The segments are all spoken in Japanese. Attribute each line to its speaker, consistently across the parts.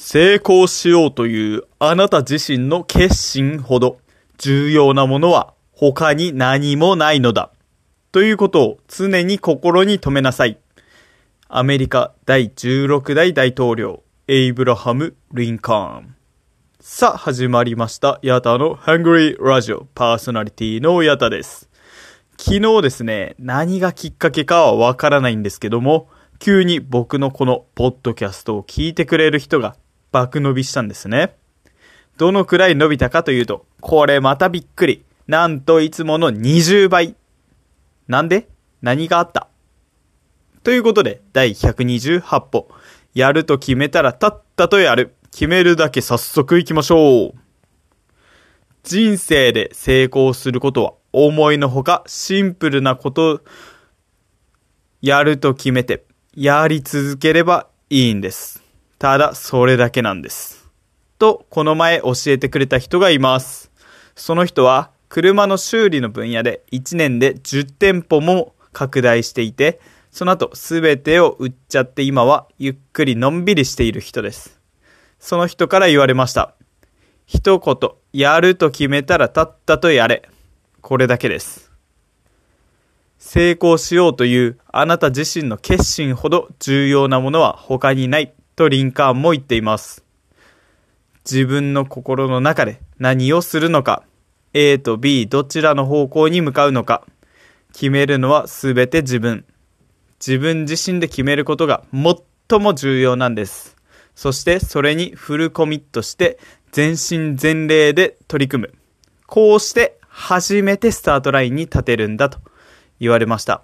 Speaker 1: 成功しようというあなた自身の決心ほど重要なものは他に何もないのだ。ということを常に心に留めなさい。アメリカ第16代大統領、エイブラハム・リンカーン。さあ、始まりました。ヤタのハングリーラジオパーソナリティのヤタです。昨日ですね、何がきっかけかはわからないんですけども、急に僕のこのポッドキャストを聞いてくれる人が爆伸びしたんですね。どのくらい伸びたかというと、これまたびっくり。なんといつもの20倍。なんで？何があった？ということで、第128歩。やると決めたらたったとやる。決めるだけ早速行きましょう。人生で成功することは思いのほかシンプルなことやると決めてやり続ければいいんです。ただそれだけなんです。と、この前教えてくれた人がいます。その人は車の修理の分野で1年で10店舗も拡大していて、その後全てを売っちゃって今はゆっくりのんびりしている人です。その人から言われました。一言、やると決めたらたったとやれ。これだけです。成功しようというあなた自身の決心ほど重要なものは他にないとリンカーンも言っています。自分の心の中で何をするのか、A と B どちらの方向に向かうのか、決めるのは全て自分。自分自身で決めることが最も重要なんです。そしてそれにフルコミットして全身全霊で取り組む。こうして初めてスタートラインに立てるんだと言われました。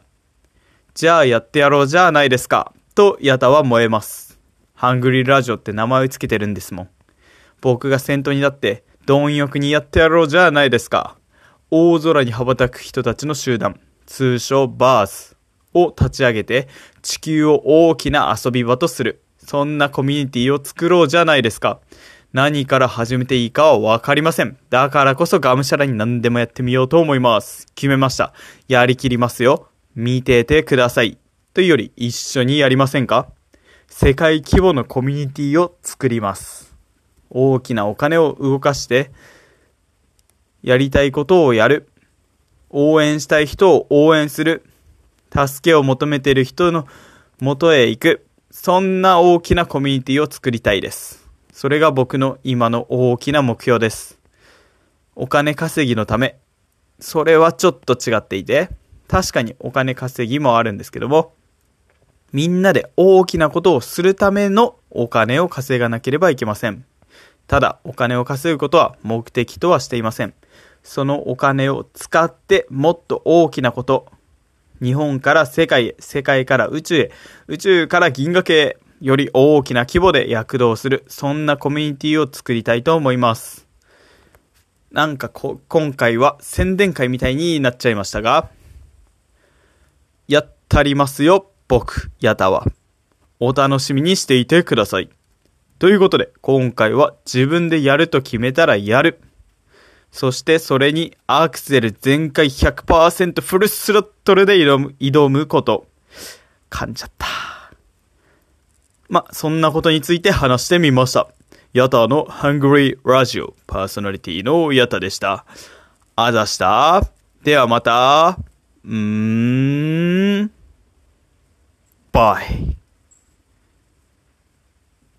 Speaker 1: じゃあやってやろうじゃないですか。とヤタは燃えます。ハングリーラジオって名前をつけてるんですもん。僕が先頭になって貪欲にやってやろうじゃないですか。大空に羽ばたく人たちの集団、通称バースを立ち上げて地球を大きな遊び場とする。そんなコミュニティを作ろうじゃないですか。何から始めていいかはわかりません。だからこそがむしゃらに何でもやってみようと思います。決めました。やりきりますよ。見ててください。というより一緒にやりませんか？世界規模のコミュニティを作ります。大きなお金を動かして、やりたいことをやる。応援したい人を応援する。助けを求めている人の元へ行く。そんな大きなコミュニティを作りたいです。それが僕の今の大きな目標です。お金稼ぎのため、それはちょっと違っていて、確かにお金稼ぎもあるんですけども、みんなで大きなことをするためのお金を稼がなければいけません。ただ、お金を稼ぐことは目的とはしていません。そのお金を使ってもっと大きなこと、日本から世界へ、世界から宇宙へ、宇宙から銀河系へ、より大きな規模で躍動する、そんなコミュニティを作りたいと思います。なんかこ、今回は宣伝会みたいになっちゃいましたが、やったりますよ、僕、やたは。お楽しみにしていてください。ということで、今回は自分でやると決めたらやる。そしてそれにアクセル全開100%フルスロットルで挑む、挑むこと。噛んじゃった。ま、そんなことについて話してみました。ヤタのハングリーラジオパーソナリティのヤタでした。あざした。ではまた。うーん。バイ。